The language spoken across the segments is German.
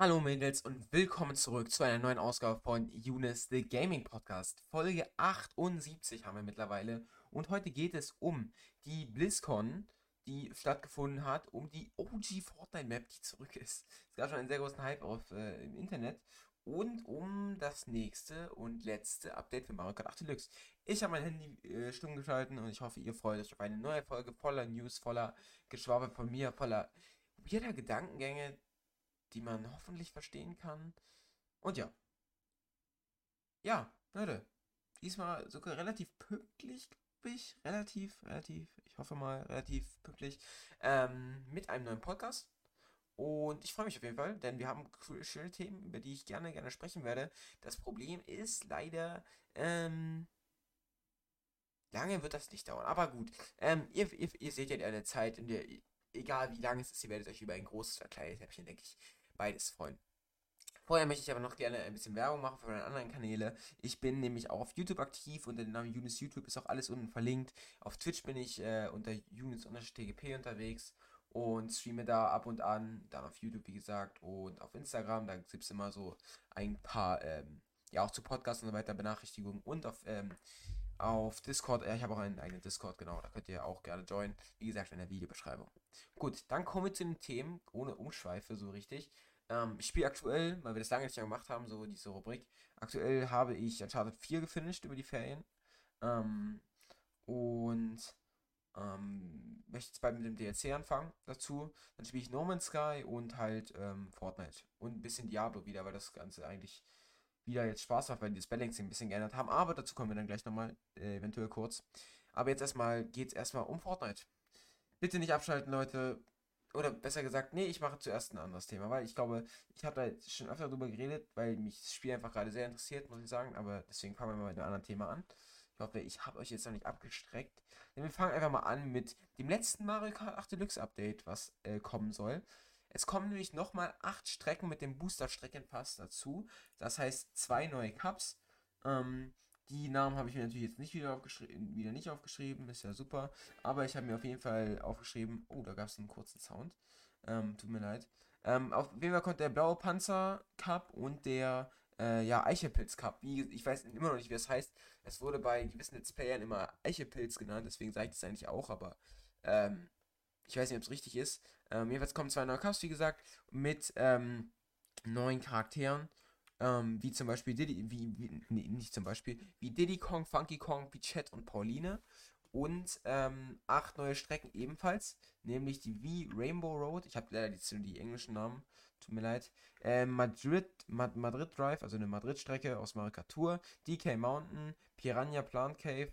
Hallo Mädels und willkommen zurück zu einer neuen Ausgabe von Younes The Gaming Podcast. Folge 78 haben wir mittlerweile und heute geht es um die BlizzCon, die stattgefunden hat, um die OG Fortnite Map, die zurück ist. Es gab schon einen sehr großen Hype auf, äh, im Internet und um das nächste und letzte Update für Mario Kart 8 Deluxe. Ich habe mein Handy äh, stumm geschalten und ich hoffe, ihr freut euch auf eine neue Folge voller News, voller Geschwabe von mir, voller weirder Gedankengänge, die man hoffentlich verstehen kann. Und ja. Ja, Leute. Diesmal sogar relativ pünktlich, glaube ich. Relativ, relativ, ich hoffe mal, relativ pünktlich. Ähm, mit einem neuen Podcast. Und ich freue mich auf jeden Fall, denn wir haben schöne Themen, über die ich gerne, gerne sprechen werde. Das Problem ist leider, ähm, lange wird das nicht dauern. Aber gut, ähm, ihr, ihr, ihr seht ja eine Zeit, in der, egal wie lange es ist, ihr werdet euch über ein großes oder kleines Häppchen, denke ich, beides freuen. Vorher möchte ich aber noch gerne ein bisschen Werbung machen für meine anderen Kanäle. Ich bin nämlich auch auf YouTube aktiv unter dem Namen Unis YouTube ist auch alles unten verlinkt. Auf Twitch bin ich äh, unter Unis-TGP unterwegs und streame da ab und an. Dann auf YouTube, wie gesagt, und auf Instagram. Da gibt es immer so ein paar, ähm, ja, auch zu Podcasts und so weiter Benachrichtigungen. Und auf, ähm, auf Discord, äh, ich habe auch einen eigenen Discord, genau, da könnt ihr auch gerne joinen. Wie gesagt, in der Videobeschreibung. Gut, dann kommen wir zu den Themen, ohne Umschweife so richtig. Ähm, ich spiele aktuell, weil wir das lange nicht mehr gemacht haben, so diese Rubrik. Aktuell habe ich Uncharted 4 gefinisht über die Ferien. Ähm, und ähm, möchte jetzt bald mit dem DLC anfangen dazu. Dann spiele ich No Man's Sky und halt ähm, Fortnite. Und ein bisschen Diablo wieder, weil das Ganze eigentlich wieder jetzt Spaß macht, weil die das Balancing ein bisschen geändert haben. Aber dazu kommen wir dann gleich nochmal, äh, eventuell kurz. Aber jetzt erstmal geht es erstmal um Fortnite. Bitte nicht abschalten, Leute oder besser gesagt, nee, ich mache zuerst ein anderes Thema, weil ich glaube, ich habe da schon öfter drüber geredet, weil mich das Spiel einfach gerade sehr interessiert, muss ich sagen, aber deswegen fangen wir mal mit einem anderen Thema an. Ich hoffe, ich habe euch jetzt noch nicht abgestreckt. Denn wir fangen einfach mal an mit dem letzten Mario Kart 8 Deluxe Update, was äh, kommen soll. Es kommen nämlich nochmal 8 Strecken mit dem Booster Streckenpass dazu. Das heißt, zwei neue Cups. Ähm, die Namen habe ich mir natürlich jetzt nicht wieder aufgeschrieben, wieder nicht aufgeschrieben, ist ja super. Aber ich habe mir auf jeden Fall aufgeschrieben, oh, da gab es einen kurzen Sound. Ähm, tut mir leid. Ähm, auf jeden Fall kommt der blaue Panzer Cup und der äh, ja, Eichelpilz Cup. Wie, ich weiß immer noch nicht, wie das heißt. Es wurde bei gewissen Let's Playern immer Eichelpilz genannt, deswegen sage ich das eigentlich auch, aber ähm, ich weiß nicht, ob es richtig ist. Ähm, jedenfalls kommen zwei neue Cups, wie gesagt, mit ähm, neuen Charakteren. Ähm, wie zum Beispiel Diddy, wie, wie nee, nicht zum Beispiel, wie Diddy Kong, Funky Kong, Pichette und Pauline. Und ähm, acht neue Strecken ebenfalls, nämlich die V Rainbow Road. Ich habe leider die, die, englischen Namen, tut mir leid. Äh, Madrid, Mad Madrid Drive, also eine Madrid-Strecke aus Marikatur. DK Mountain, Piranha Plant Cave,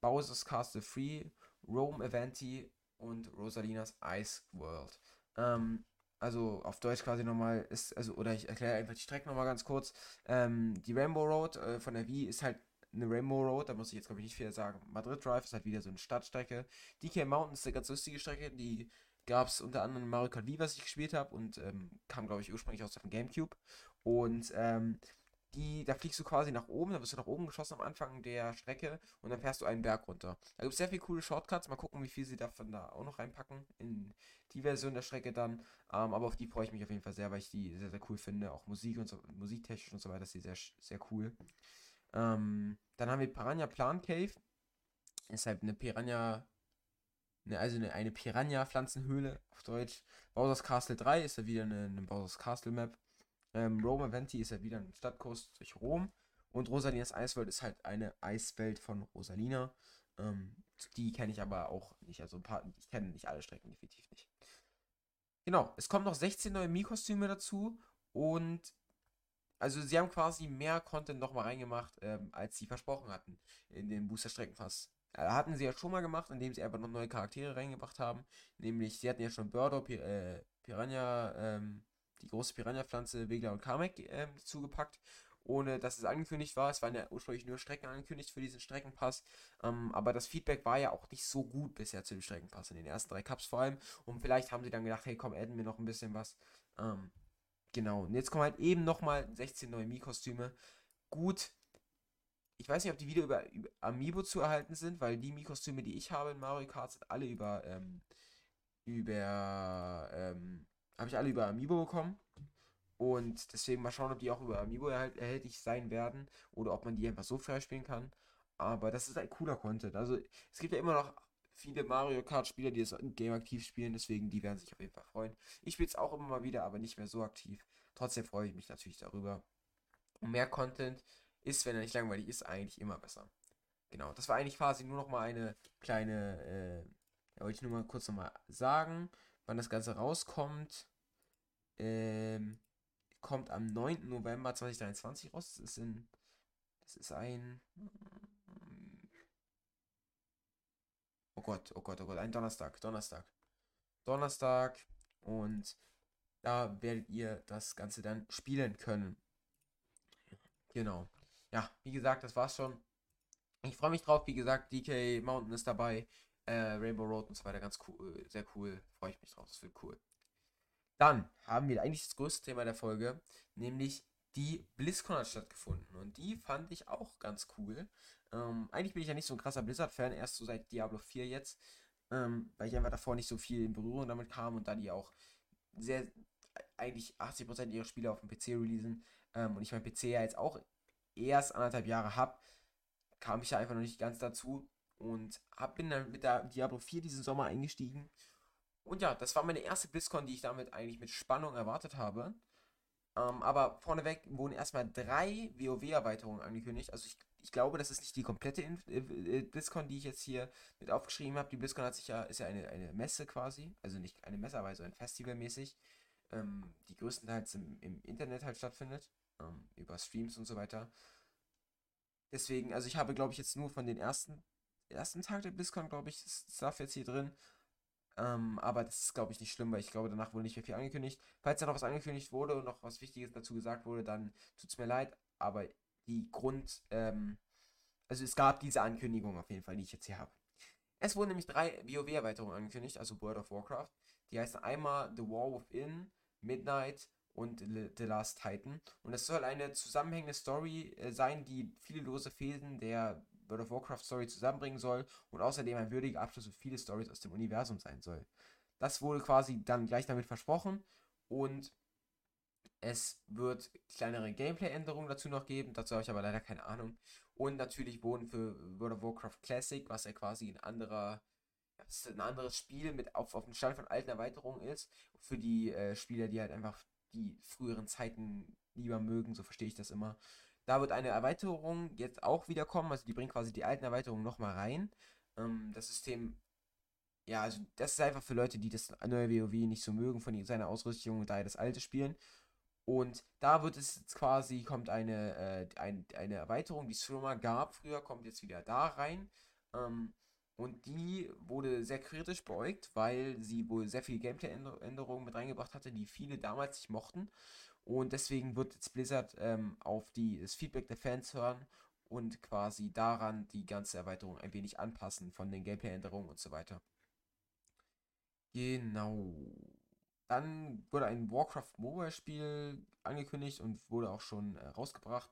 Bowser's Castle Free, Rome Avanti und Rosalinas Ice World. Ähm, also auf Deutsch quasi nochmal ist, also, oder ich erkläre einfach die Strecke nochmal ganz kurz. Ähm, die Rainbow Road äh, von der Wii ist halt eine Rainbow Road, da muss ich jetzt glaube ich nicht viel sagen. Madrid Drive ist halt wieder so eine Stadtstrecke. DK Mountain ist eine ganz lustige Strecke, die gab es unter anderem in Mario Kart Wii, was ich gespielt habe und ähm, kam glaube ich ursprünglich aus dem Gamecube. Und ähm, die, da fliegst du quasi nach oben, da wirst du nach oben geschossen am Anfang der Strecke und dann fährst du einen Berg runter. Da gibt es sehr viele coole Shortcuts, mal gucken, wie viel sie davon da auch noch reinpacken in die Version der Strecke dann. Ähm, aber auf die freue ich mich auf jeden Fall sehr, weil ich die sehr, sehr cool finde. Auch Musik und so, musiktechnisch und so weiter ist die sehr, sehr cool. Ähm, dann haben wir Piranha Plant Cave. Ist halt eine Piranha eine, also eine, eine Piranha-Pflanzenhöhle auf Deutsch. Bowser's Castle 3 ist ja wieder eine, eine Bowser's Castle Map. Ähm, Rome Aventi ist ja wieder ein Stadtkurs durch Rom. Und Rosalinas Eiswelt ist halt eine Eiswelt von Rosalina. Ähm, die kenne ich aber auch nicht. Also ein paar, ich kenne nicht alle Strecken, definitiv nicht. Genau, es kommen noch 16 neue Mi-Kostüme dazu. Und also sie haben quasi mehr Content nochmal reingemacht, ähm, als sie versprochen hatten in den Booster-Streckenpass. Äh, hatten sie ja schon mal gemacht, indem sie einfach noch neue Charaktere reingebracht haben. Nämlich, sie hatten ja schon Birdo, Pir äh, Piranha, ähm, die große Piranha-Pflanze Wegler und Kamek äh, zugepackt, ohne dass es angekündigt war. Es waren ja ursprünglich nur Strecken angekündigt für diesen Streckenpass. Ähm, aber das Feedback war ja auch nicht so gut bisher zu dem Streckenpass, in den ersten drei Cups vor allem. Und vielleicht haben sie dann gedacht, hey komm, adden wir noch ein bisschen was. Ähm, genau. Und jetzt kommen halt eben nochmal 16 neue Mi-Kostüme. Gut. Ich weiß nicht, ob die wieder über, über Amiibo zu erhalten sind, weil die Mi-Kostüme, die ich habe in Mario Kart, sind alle über, ähm, über, ähm, habe ich alle über Amiibo bekommen. Und deswegen mal schauen, ob die auch über Amiibo erhält, erhältlich sein werden oder ob man die einfach so freispielen kann. Aber das ist ein cooler Content. Also es gibt ja immer noch viele Mario Kart Spieler, die das Game aktiv spielen, deswegen die werden sich auf jeden Fall freuen. Ich spiele es auch immer mal wieder, aber nicht mehr so aktiv. Trotzdem freue ich mich natürlich darüber. Und mehr Content ist, wenn er nicht langweilig ist, eigentlich immer besser. Genau, das war eigentlich quasi nur noch mal eine kleine, äh, wollte ich nur mal kurz noch mal sagen, wann das Ganze rauskommt. Ähm, kommt am 9. November 2023 raus. Das ist in. Das ist ein. Oh Gott, oh Gott, oh Gott, ein Donnerstag, Donnerstag. Donnerstag und da werdet ihr das Ganze dann spielen können. Genau. Ja, wie gesagt, das war's schon. Ich freue mich drauf, wie gesagt, DK Mountain ist dabei, äh, Rainbow Road und so weiter, ganz cool, sehr cool. Freue ich mich drauf, das wird cool. Dann haben wir eigentlich das größte Thema der Folge, nämlich die BlizzCon hat stattgefunden. Und die fand ich auch ganz cool. Ähm, eigentlich bin ich ja nicht so ein krasser Blizzard-Fan, erst so seit Diablo 4 jetzt, ähm, weil ich einfach davor nicht so viel in Berührung damit kam und da die auch sehr, eigentlich 80% ihrer Spiele auf dem PC releasen ähm, und ich mein PC ja jetzt auch erst anderthalb Jahre habe, kam ich ja einfach noch nicht ganz dazu und hab, bin dann mit der Diablo 4 diesen Sommer eingestiegen und ja, das war meine erste BlizzCon, die ich damit eigentlich mit Spannung erwartet habe. Ähm, aber vorneweg wurden erstmal drei WoW-Erweiterungen angekündigt. Also ich, ich glaube, das ist nicht die komplette Inf äh, äh, BlizzCon, die ich jetzt hier mit aufgeschrieben habe. Die BlizzCon hat sich ja, ist ja eine, eine Messe quasi. Also nicht eine Messe, aber so ein Festival mäßig. Ähm, die größtenteils im, im Internet halt stattfindet. Ähm, über Streams und so weiter. Deswegen, also ich habe, glaube ich, jetzt nur von den ersten, ersten Tag der BlizzCon, glaube ich, Stuff jetzt hier drin. Ähm, aber das ist, glaube ich, nicht schlimm, weil ich glaube, danach wurde nicht mehr viel angekündigt. Falls da noch was angekündigt wurde und noch was Wichtiges dazu gesagt wurde, dann tut es mir leid. Aber die Grund, ähm, also es gab diese Ankündigung auf jeden Fall, die ich jetzt hier habe. Es wurden nämlich drei WoW-Erweiterungen angekündigt, also World of Warcraft. Die heißen einmal The War Within, Midnight und The Last Titan. Und es soll eine zusammenhängende Story äh, sein, die viele lose Fäden der World of Warcraft Story zusammenbringen soll und außerdem ein würdiger Abschluss für viele Stories aus dem Universum sein soll. Das wurde quasi dann gleich damit versprochen und es wird kleinere Gameplay-Änderungen dazu noch geben, dazu habe ich aber leider keine Ahnung. Und natürlich wurden für World of Warcraft Classic, was ja quasi ein anderer, ein anderes Spiel mit auf, auf dem Stand von alten Erweiterungen ist, für die äh, Spieler, die halt einfach die früheren Zeiten lieber mögen, so verstehe ich das immer, da wird eine Erweiterung jetzt auch wieder kommen. Also die bringt quasi die alten Erweiterungen nochmal rein. Ähm, das System, ja, also das ist einfach für Leute, die das neue WoW nicht so mögen von seiner Ausrüstung und daher das alte spielen. Und da wird es jetzt quasi, kommt eine, äh, ein, eine Erweiterung, die es schon mal gab früher, kommt jetzt wieder da rein. Ähm, und die wurde sehr kritisch beäugt, weil sie wohl sehr viele Gameplay-Änderungen mit reingebracht hatte, die viele damals nicht mochten. Und deswegen wird jetzt Blizzard ähm, auf die, das Feedback der Fans hören und quasi daran die ganze Erweiterung ein wenig anpassen von den Gameplay-Änderungen und so weiter. Genau. Dann wurde ein Warcraft Mobile-Spiel angekündigt und wurde auch schon äh, rausgebracht.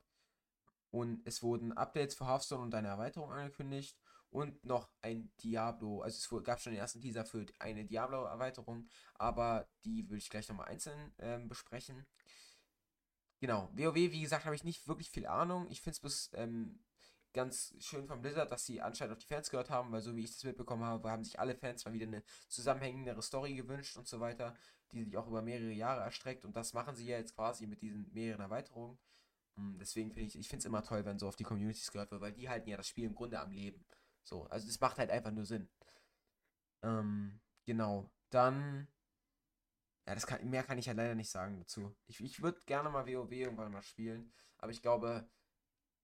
Und es wurden Updates für Hearthstone und eine Erweiterung angekündigt. Und noch ein Diablo. Also es gab schon den ersten Teaser für eine Diablo-Erweiterung. Aber die würde ich gleich nochmal einzeln ähm, besprechen. Genau, WoW, wie gesagt, habe ich nicht wirklich viel Ahnung. Ich finde es bis ähm, ganz schön von Blizzard, dass sie anscheinend auf die Fans gehört haben, weil so wie ich das mitbekommen habe, haben sich alle Fans mal wieder eine zusammenhängendere Story gewünscht und so weiter, die sich auch über mehrere Jahre erstreckt und das machen sie ja jetzt quasi mit diesen mehreren Erweiterungen. Hm, deswegen finde ich, ich finde es immer toll, wenn so auf die Communities gehört wird, weil die halten ja das Spiel im Grunde am Leben. So, also es macht halt einfach nur Sinn. Ähm, genau. Dann ja, das kann, mehr kann ich ja leider nicht sagen dazu. Ich, ich würde gerne mal WoW irgendwann mal spielen, aber ich glaube,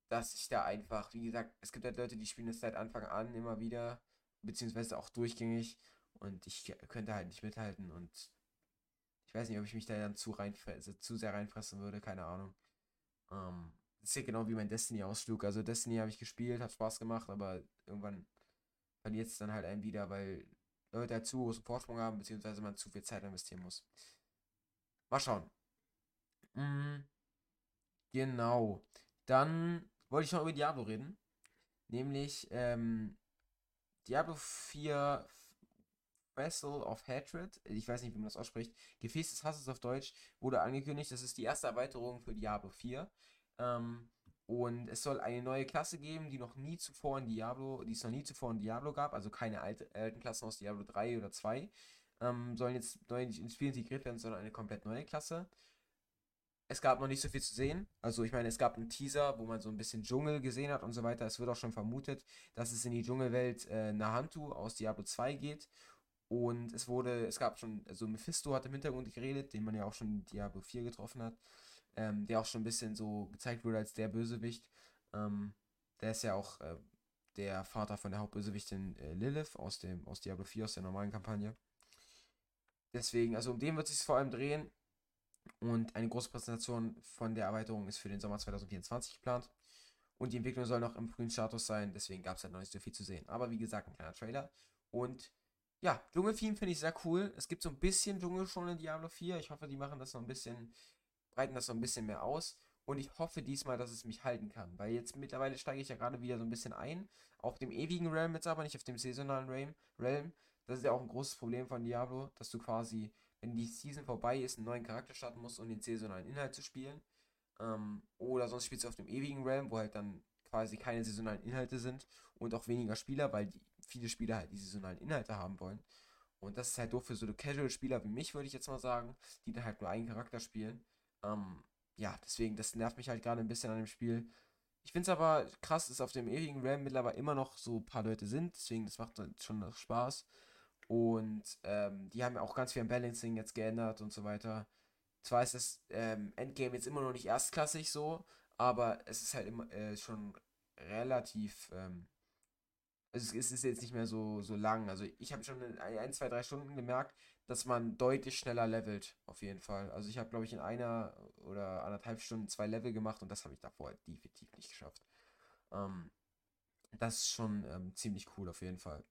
dass ich da einfach, wie gesagt, es gibt halt Leute, die spielen es seit Anfang an immer wieder, beziehungsweise auch durchgängig und ich könnte halt nicht mithalten und ich weiß nicht, ob ich mich da dann zu, reinfresse, zu sehr reinfressen würde, keine Ahnung. Ähm, das ist ja genau wie mein Destiny-Ausflug. Also Destiny habe ich gespielt, hat Spaß gemacht, aber irgendwann verliert es dann halt einen wieder, weil Leute halt zu großen Vorsprung haben, beziehungsweise man zu viel Zeit investieren muss. Mal schauen. Mhm. Genau. Dann wollte ich noch über Diablo reden. Nämlich ähm, Diablo 4 Vessel of Hatred, ich weiß nicht, wie man das ausspricht, Gefäß des Hasses auf Deutsch, wurde angekündigt. Das ist die erste Erweiterung für Diablo 4. Ähm, und es soll eine neue Klasse geben, die noch nie zuvor in Diablo, die es noch nie zuvor in Diablo gab, also keine alte, alten Klassen aus Diablo 3 oder 2, ähm, sollen jetzt neu ins Spiel integriert werden, sondern eine komplett neue Klasse. Es gab noch nicht so viel zu sehen. Also ich meine, es gab einen Teaser, wo man so ein bisschen Dschungel gesehen hat und so weiter. Es wird auch schon vermutet, dass es in die Dschungelwelt äh, Nahantu aus Diablo 2 geht. Und es wurde, es gab schon, also Mephisto hat im Hintergrund geredet, den man ja auch schon in Diablo 4 getroffen hat ähm, der auch schon ein bisschen so gezeigt wurde als der Bösewicht. Ähm, der ist ja auch äh, der Vater von der Hauptbösewichtin äh, Lilith aus, dem, aus Diablo 4, aus der normalen Kampagne. Deswegen, also um den wird es sich vor allem drehen. Und eine große Präsentation von der Erweiterung ist für den Sommer 2024 geplant. Und die Entwicklung soll noch im frühen Status sein, deswegen gab es halt noch nicht so viel zu sehen. Aber wie gesagt, ein kleiner Trailer. Und ja, Dschungeltheme finde ich sehr cool. Es gibt so ein bisschen Dschungel schon in Diablo 4. Ich hoffe, die machen das noch ein bisschen breiten das so ein bisschen mehr aus. Und ich hoffe diesmal, dass es mich halten kann. Weil jetzt mittlerweile steige ich ja gerade wieder so ein bisschen ein. Auf dem ewigen Realm jetzt aber, nicht auf dem saisonalen Realm. Das ist ja auch ein großes Problem von Diablo, dass du quasi, wenn die Season vorbei ist, einen neuen Charakter starten musst, um den saisonalen Inhalt zu spielen. Ähm, oder sonst spielst du auf dem ewigen Realm, wo halt dann quasi keine saisonalen Inhalte sind und auch weniger Spieler, weil die, viele Spieler halt die saisonalen Inhalte haben wollen. Und das ist halt doof für so Casual-Spieler wie mich, würde ich jetzt mal sagen, die dann halt nur einen Charakter spielen. Ähm, ja, deswegen, das nervt mich halt gerade ein bisschen an dem Spiel. Ich finde es aber krass, dass auf dem ewigen Realm mittlerweile immer noch so ein paar Leute sind, deswegen das macht schon noch Spaß. Und ähm, die haben ja auch ganz viel am Balancing jetzt geändert und so weiter. Zwar ist das ähm, Endgame jetzt immer noch nicht erstklassig so, aber es ist halt immer äh, schon relativ ähm, also es ist jetzt nicht mehr so, so lang. Also ich habe schon in ein, zwei, drei Stunden gemerkt, dass man deutlich schneller levelt, auf jeden Fall. Also ich habe, glaube ich, in einer oder anderthalb Stunden zwei Level gemacht und das habe ich davor halt definitiv nicht geschafft. Ähm, das ist schon ähm, ziemlich cool, auf jeden Fall.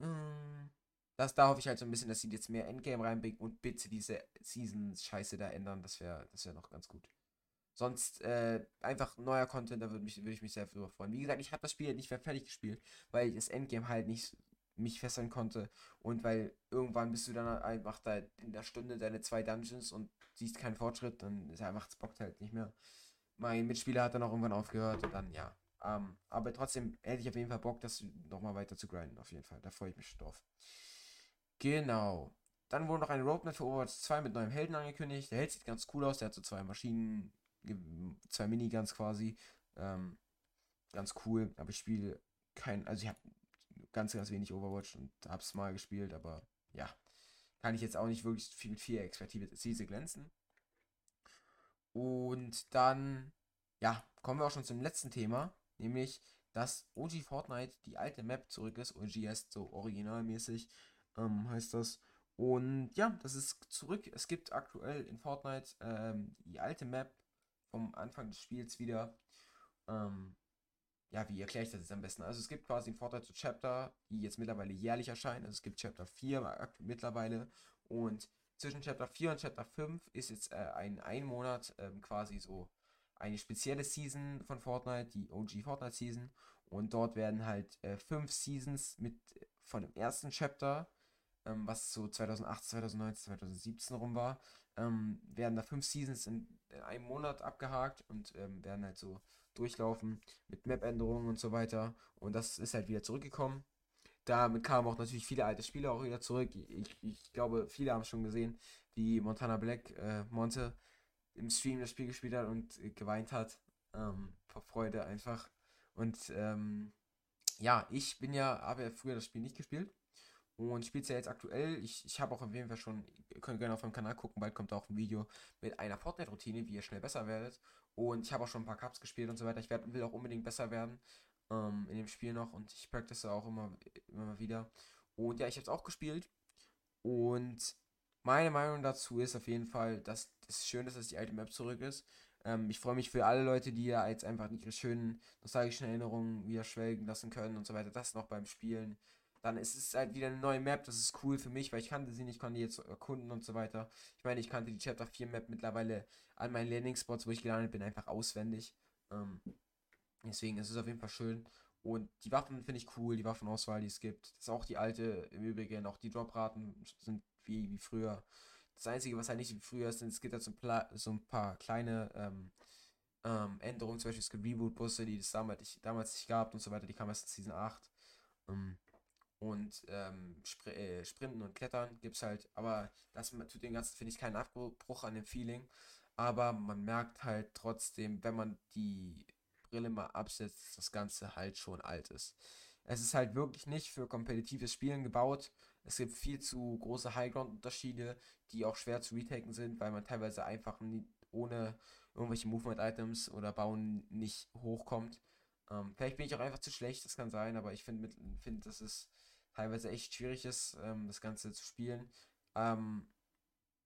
Hm, das, da hoffe ich halt so ein bisschen, dass sie jetzt mehr Endgame reinbringen und bitte diese Season-Scheiße da ändern. Das wäre das wär noch ganz gut. Sonst äh, einfach neuer Content, da würde würd ich mich sehr drüber freuen. Wie gesagt, ich habe das Spiel nicht mehr fertig gespielt, weil ich das Endgame halt nicht mich fesseln konnte und weil irgendwann bist du dann einfach da in der Stunde deine zwei Dungeons und siehst keinen Fortschritt, dann ist einfach es bockt halt nicht mehr. Mein Mitspieler hat dann auch irgendwann aufgehört und dann ja. Ähm, aber trotzdem hätte ich auf jeden Fall Bock, das nochmal weiter zu grinden, auf jeden Fall. Da freue ich mich drauf. Genau. Dann wurde noch eine Roadmap für Overwatch 2 mit neuem Helden angekündigt. Der Held sieht ganz cool aus, der hat so zwei Maschinen, zwei Miniguns quasi. Ähm, ganz cool, aber ich spiele kein, also ich habe ganz, ganz wenig Overwatch und habe es mal gespielt, aber ja, kann ich jetzt auch nicht wirklich viel mit viel Expertise glänzen. Und dann, ja, kommen wir auch schon zum letzten Thema, nämlich, dass OG Fortnite die alte Map zurück ist, OGS so originalmäßig ähm, heißt das. Und ja, das ist zurück. Es gibt aktuell in Fortnite ähm, die alte Map vom Anfang des Spiels wieder. Ähm, ja, wie erkläre ich das jetzt am besten? Also es gibt quasi einen Vorteil zu Chapter, die jetzt mittlerweile jährlich erscheinen. Also es gibt Chapter 4 mittlerweile und zwischen Chapter 4 und Chapter 5 ist jetzt äh, ein ein Monat ähm, quasi so eine spezielle Season von Fortnite, die OG Fortnite Season. Und dort werden halt äh, fünf Seasons mit von dem ersten Chapter, ähm, was so 2008, 2019, 2017 rum war, ähm, werden da fünf Seasons in, in, einem Monat abgehakt und ähm, werden halt so durchlaufen mit Map-Änderungen und so weiter. Und das ist halt wieder zurückgekommen. Damit kamen auch natürlich viele alte Spieler auch wieder zurück. Ich, ich glaube, viele haben schon gesehen, wie Montana Black, äh, Monte, im Stream das Spiel gespielt hat und äh, geweint hat. Ähm, vor Freude einfach. Und ähm, ja, ich bin ja, habe ja früher das Spiel nicht gespielt und spielt ja jetzt aktuell. Ich, ich habe auch auf jeden Fall schon, ihr könnt gerne auf meinem Kanal gucken, bald kommt auch ein Video mit einer Fortnite-Routine, wie ihr schnell besser werdet. Und ich habe auch schon ein paar Cups gespielt und so weiter. Ich werd, will auch unbedingt besser werden ähm, in dem Spiel noch und ich practice auch immer, immer wieder. Und ja, ich habe es auch gespielt. Und meine Meinung dazu ist auf jeden Fall, dass es schön ist, dass die alte Map zurück ist. Ähm, ich freue mich für alle Leute, die ja jetzt einfach ihre schönen nostalgischen Erinnerungen wieder schwelgen lassen können und so weiter. Das noch beim Spielen dann ist es halt wieder eine neue Map. Das ist cool für mich, weil ich kannte sie nicht, konnte die jetzt erkunden und so weiter. Ich meine, ich kannte die Chapter 4 Map mittlerweile an meinen Landing Spots, wo ich gelandet bin, einfach auswendig. Ähm, deswegen ist es auf jeden Fall schön. Und die Waffen finde ich cool, die Waffenauswahl, die es gibt. Das ist auch die alte, im Übrigen, auch die Dropraten sind wie, wie früher. Das Einzige, was halt nicht wie früher ist, es gibt halt so ein, so ein paar kleine ähm, ähm, Änderungen, zum Beispiel es gibt Reboot-Busse, die es damals, nicht, damals nicht gab und so weiter, die kamen erst in Season 8. Ähm, und ähm, Spr äh, Sprinten und Klettern gibt es halt, aber das tut dem Ganzen, finde ich, keinen Abbruch an dem Feeling. Aber man merkt halt trotzdem, wenn man die Brille mal absetzt, dass das Ganze halt schon alt ist. Es ist halt wirklich nicht für kompetitives Spielen gebaut. Es gibt viel zu große Highground-Unterschiede, die auch schwer zu retaken sind, weil man teilweise einfach nie, ohne irgendwelche Movement-Items oder Bauen nicht hochkommt. Ähm, vielleicht bin ich auch einfach zu schlecht, das kann sein, aber ich finde, find, dass es teilweise echt schwierig ist, ähm, das Ganze zu spielen. Ähm,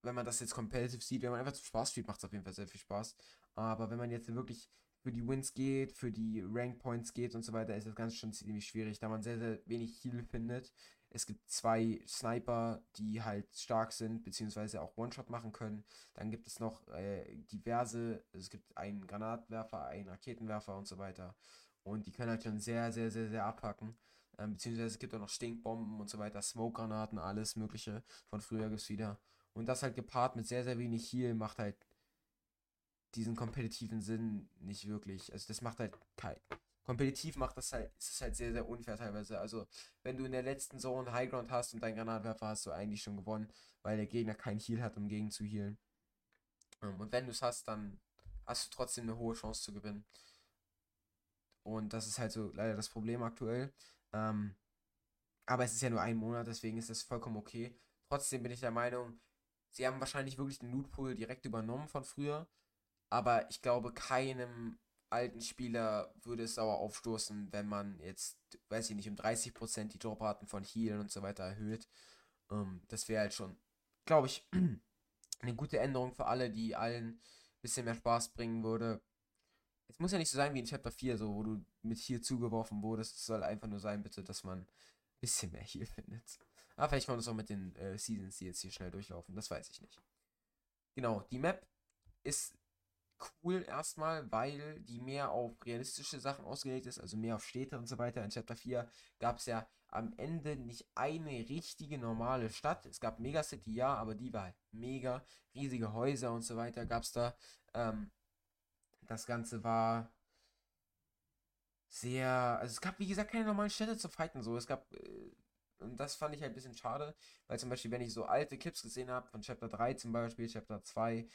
wenn man das jetzt competitive sieht, wenn man einfach zum Spaß spielt, macht es auf jeden Fall sehr viel Spaß. Aber wenn man jetzt wirklich für die Wins geht, für die Rank Points geht und so weiter, ist das Ganze schon ziemlich schwierig, da man sehr, sehr wenig Heal findet. Es gibt zwei Sniper, die halt stark sind, beziehungsweise auch One-Shot machen können. Dann gibt es noch äh, diverse, es gibt einen Granatwerfer, einen Raketenwerfer und so weiter. Und die können halt schon sehr, sehr, sehr, sehr abpacken. Ähm, beziehungsweise es gibt auch noch Stinkbomben und so weiter, Smoke-Granaten, alles Mögliche. Von früher gibt es wieder. Und das halt gepaart mit sehr, sehr wenig Heal macht halt diesen kompetitiven Sinn nicht wirklich. Also das macht halt kein. Kompetitiv macht das halt, ist es halt sehr, sehr unfair teilweise. Also, wenn du in der letzten Zone Highground hast und deinen Granatwerfer hast du eigentlich schon gewonnen, weil der Gegner keinen Heal hat, um gegen zu healen. Ähm, und wenn du es hast, dann hast du trotzdem eine hohe Chance zu gewinnen. Und das ist halt so leider das Problem aktuell. Ähm, aber es ist ja nur ein Monat, deswegen ist das vollkommen okay. Trotzdem bin ich der Meinung, sie haben wahrscheinlich wirklich den Lootpool direkt übernommen von früher. Aber ich glaube, keinem alten Spieler würde es sauer aufstoßen, wenn man jetzt, weiß ich nicht, um 30% die Dropraten von Heal und so weiter erhöht. Ähm, das wäre halt schon, glaube ich, eine gute Änderung für alle, die allen ein bisschen mehr Spaß bringen würde. Es muss ja nicht so sein wie in Chapter 4, so, wo du mit Heal zugeworfen wurdest. Es soll einfach nur sein, bitte, dass man ein bisschen mehr Heal findet. Aber vielleicht kann man das auch mit den äh, Seasons, die jetzt hier schnell durchlaufen. Das weiß ich nicht. Genau, die Map ist cool erstmal, weil die mehr auf realistische Sachen ausgelegt ist, also mehr auf Städte und so weiter. In Chapter 4 gab es ja am Ende nicht eine richtige normale Stadt. Es gab Megacity, ja, aber die war halt mega. Riesige Häuser und so weiter gab es da. Ähm, das Ganze war sehr. Also es gab, wie gesagt, keine normalen Städte zu fighten. So. Es gab. Äh, und das fand ich halt ein bisschen schade, weil zum Beispiel, wenn ich so alte Clips gesehen habe, von Chapter 3 zum Beispiel, Chapter 2,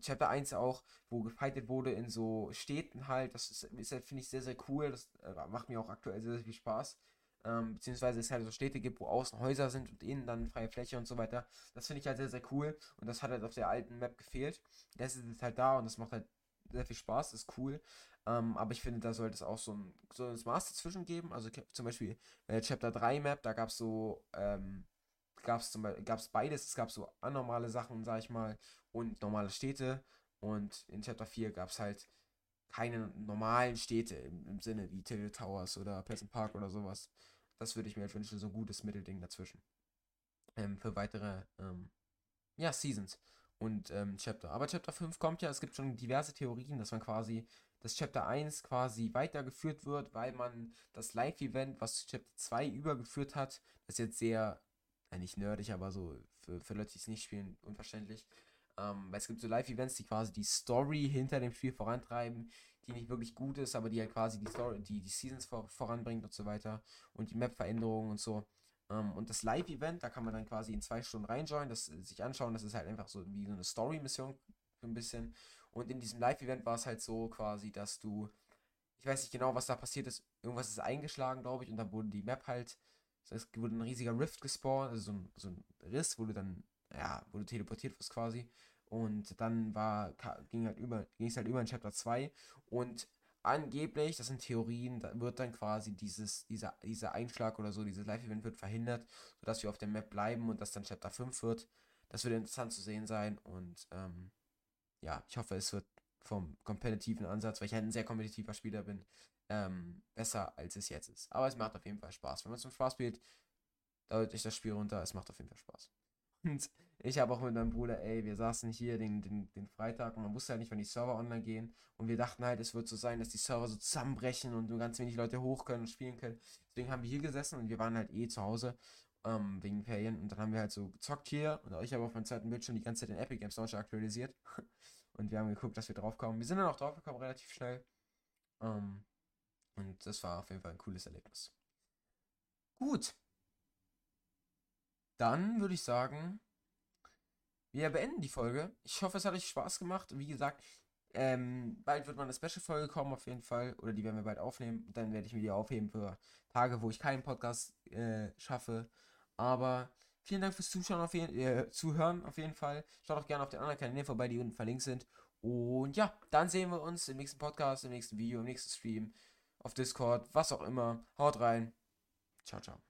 Chapter 1 auch, wo gefightet wurde in so Städten halt. Das ist, ist halt, finde ich, sehr, sehr cool. Das äh, macht mir auch aktuell sehr, sehr viel Spaß. Ähm, beziehungsweise es halt so Städte gibt, wo außen Häuser sind und innen dann freie Fläche und so weiter. Das finde ich halt sehr, sehr cool. Und das hat halt auf der alten Map gefehlt. Das ist halt da und das macht halt sehr viel Spaß, ist cool. Ähm, aber ich finde, da sollte es auch so ein, so ein Maß dazwischen geben. Also zum Beispiel bei der Chapter 3 Map, da gab es so, ähm, gab es gab's beides. Es gab so anormale Sachen, sag ich mal, und normale Städte. Und in Chapter 4 gab es halt keine normalen Städte im, im Sinne wie Tilted Towers oder Pleasant Park oder sowas. Das würde ich mir halt wünschen, so ein gutes Mittelding dazwischen. Ähm, für weitere, ähm, ja, Seasons und ähm, Chapter. Aber Chapter 5 kommt ja, es gibt schon diverse Theorien, dass man quasi das Chapter 1 quasi weitergeführt wird, weil man das Live-Event, was zu Chapter 2 übergeführt hat, das ist jetzt sehr nicht nerdig, aber so für, für Leute, die es nicht spielen, unverständlich. Ähm, weil es gibt so Live-Events, die quasi die Story hinter dem Spiel vorantreiben, die nicht wirklich gut ist, aber die halt quasi die Story, die, die Seasons vor, voranbringt und so weiter und die Map-Veränderungen und so. Ähm, und das Live-Event, da kann man dann quasi in zwei Stunden reinjoinen, das sich anschauen, das ist halt einfach so wie so eine Story-Mission, ein bisschen. Und in diesem Live-Event war es halt so quasi, dass du, ich weiß nicht genau, was da passiert ist, irgendwas ist eingeschlagen, glaube ich, und dann wurde die Map halt heißt, wurde ein riesiger Rift gespawnt, also so ein, so ein Riss, wo du dann, ja, wo du teleportiert wirst quasi. Und dann war, ging halt ging es halt über in Chapter 2 und angeblich, das sind Theorien, da wird dann quasi dieses, dieser, dieser Einschlag oder so, dieses Live-Event wird verhindert, sodass wir auf der Map bleiben und das dann Chapter 5 wird. Das wird interessant zu sehen sein und ähm, ja, ich hoffe, es wird vom kompetitiven Ansatz, weil ich halt ein sehr kompetitiver Spieler bin, ähm, besser als es jetzt ist. Aber es macht auf jeden Fall Spaß. Wenn man zum Spaß spielt, dauert sich das Spiel runter. Es macht auf jeden Fall Spaß. Und Ich habe auch mit meinem Bruder, ey, wir saßen hier den, den, den Freitag und man wusste halt nicht, wann die Server online gehen. Und wir dachten halt, es wird so sein, dass die Server so zusammenbrechen und nur ganz wenig Leute hoch können und spielen können. Deswegen haben wir hier gesessen und wir waren halt eh zu Hause ähm, wegen Ferien. Und dann haben wir halt so gezockt hier und ich habe auf meinem zweiten Bildschirm die ganze Zeit den Epic Games Launcher aktualisiert. und wir haben geguckt, dass wir draufkommen. Wir sind dann auch draufgekommen, relativ schnell. Ähm, und das war auf jeden Fall ein cooles Erlebnis. Gut. Dann würde ich sagen, wir beenden die Folge. Ich hoffe, es hat euch Spaß gemacht. Wie gesagt, ähm, bald wird mal eine Special-Folge kommen, auf jeden Fall. Oder die werden wir bald aufnehmen. Dann werde ich mir die aufheben für Tage, wo ich keinen Podcast äh, schaffe. Aber vielen Dank fürs Zuschauen auf jeden, äh, Zuhören auf jeden Fall. Schaut auch gerne auf den anderen Kanälen vorbei, die unten verlinkt sind. Und ja, dann sehen wir uns im nächsten Podcast, im nächsten Video, im nächsten Stream, auf Discord, was auch immer. Haut rein. Ciao, ciao.